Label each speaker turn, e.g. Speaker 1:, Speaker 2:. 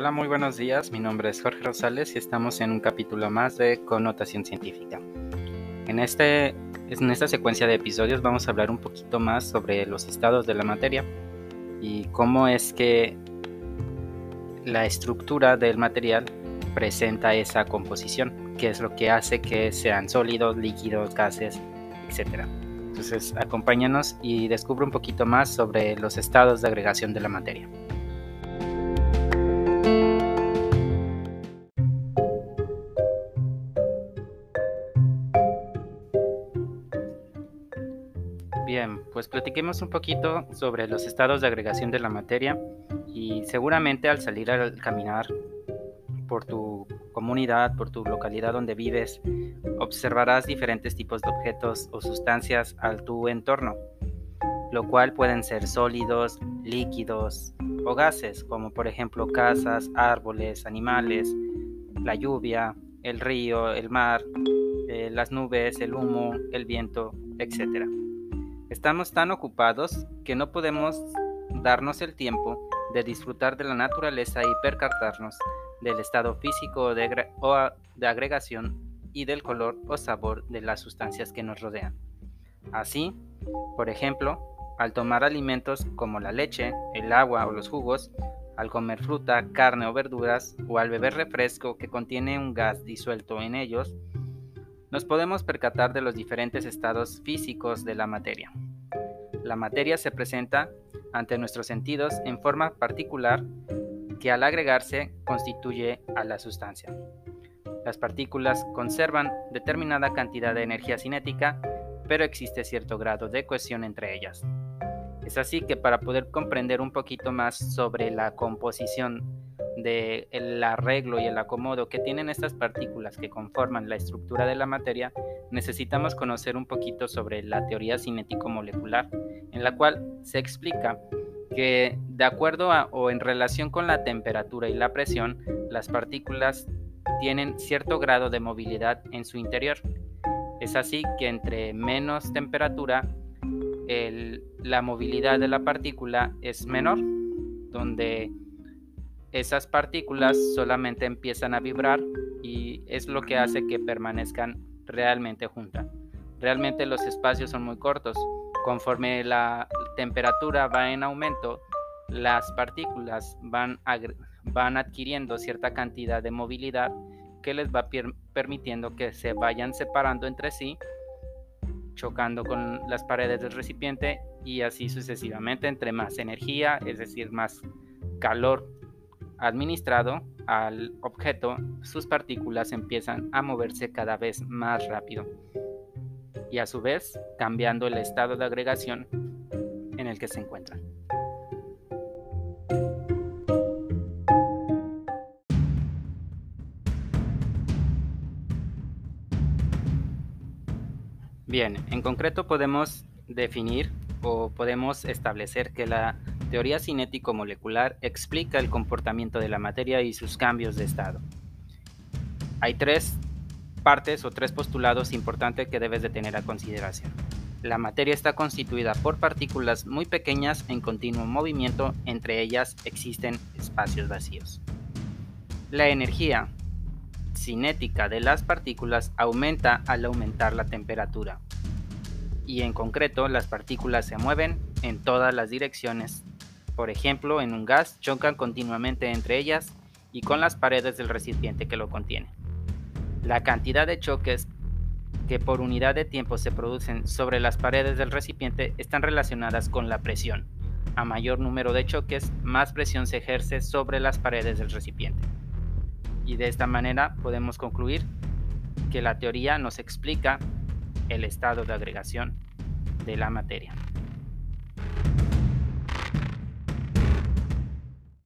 Speaker 1: Hola, muy buenos días. Mi nombre es Jorge Rosales y estamos en un capítulo más de Connotación Científica. En, este, en esta secuencia de episodios vamos a hablar un poquito más sobre los estados de la materia y cómo es que la estructura del material presenta esa composición, que es lo que hace que sean sólidos, líquidos, gases, etc. Entonces, acompáñanos y descubre un poquito más sobre los estados de agregación de la materia. Bien, pues platiquemos un poquito sobre los estados de agregación de la materia y seguramente al salir a caminar por tu comunidad, por tu localidad donde vives, observarás diferentes tipos de objetos o sustancias al tu entorno, lo cual pueden ser sólidos, líquidos o gases, como por ejemplo casas, árboles, animales, la lluvia, el río, el mar, eh, las nubes, el humo, el viento, etc. Estamos tan ocupados que no podemos darnos el tiempo de disfrutar de la naturaleza y percatarnos del estado físico o de agregación y del color o sabor de las sustancias que nos rodean. Así, por ejemplo, al tomar alimentos como la leche, el agua o los jugos, al comer fruta, carne o verduras, o al beber refresco que contiene un gas disuelto en ellos, nos podemos percatar de los diferentes estados físicos de la materia. La materia se presenta ante nuestros sentidos en forma particular que al agregarse constituye a la sustancia. Las partículas conservan determinada cantidad de energía cinética, pero existe cierto grado de cohesión entre ellas. Es así que para poder comprender un poquito más sobre la composición del arreglo y el acomodo que tienen estas partículas que conforman la estructura de la materia, necesitamos conocer un poquito sobre la teoría cinético-molecular, en la cual se explica que de acuerdo a o en relación con la temperatura y la presión, las partículas tienen cierto grado de movilidad en su interior. Es así que entre menos temperatura, la movilidad de la partícula es menor, donde esas partículas solamente empiezan a vibrar y es lo que hace que permanezcan realmente juntas. Realmente los espacios son muy cortos. Conforme la temperatura va en aumento, las partículas van, van adquiriendo cierta cantidad de movilidad que les va permitiendo que se vayan separando entre sí, chocando con las paredes del recipiente y así sucesivamente. Entre más energía, es decir, más calor administrado al objeto, sus partículas empiezan a moverse cada vez más rápido y a su vez cambiando el estado de agregación en el que se encuentran. Bien, en concreto podemos definir o podemos establecer que la teoría cinético-molecular explica el comportamiento de la materia y sus cambios de estado. Hay tres partes o tres postulados importantes que debes de tener a consideración. La materia está constituida por partículas muy pequeñas en continuo movimiento, entre ellas existen espacios vacíos. La energía cinética de las partículas aumenta al aumentar la temperatura, y en concreto las partículas se mueven en todas las direcciones. Por ejemplo, en un gas chocan continuamente entre ellas y con las paredes del recipiente que lo contiene. La cantidad de choques que por unidad de tiempo se producen sobre las paredes del recipiente están relacionadas con la presión. A mayor número de choques, más presión se ejerce sobre las paredes del recipiente. Y de esta manera podemos concluir que la teoría nos explica el estado de agregación de la materia.